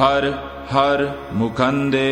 हर हर मुखंदे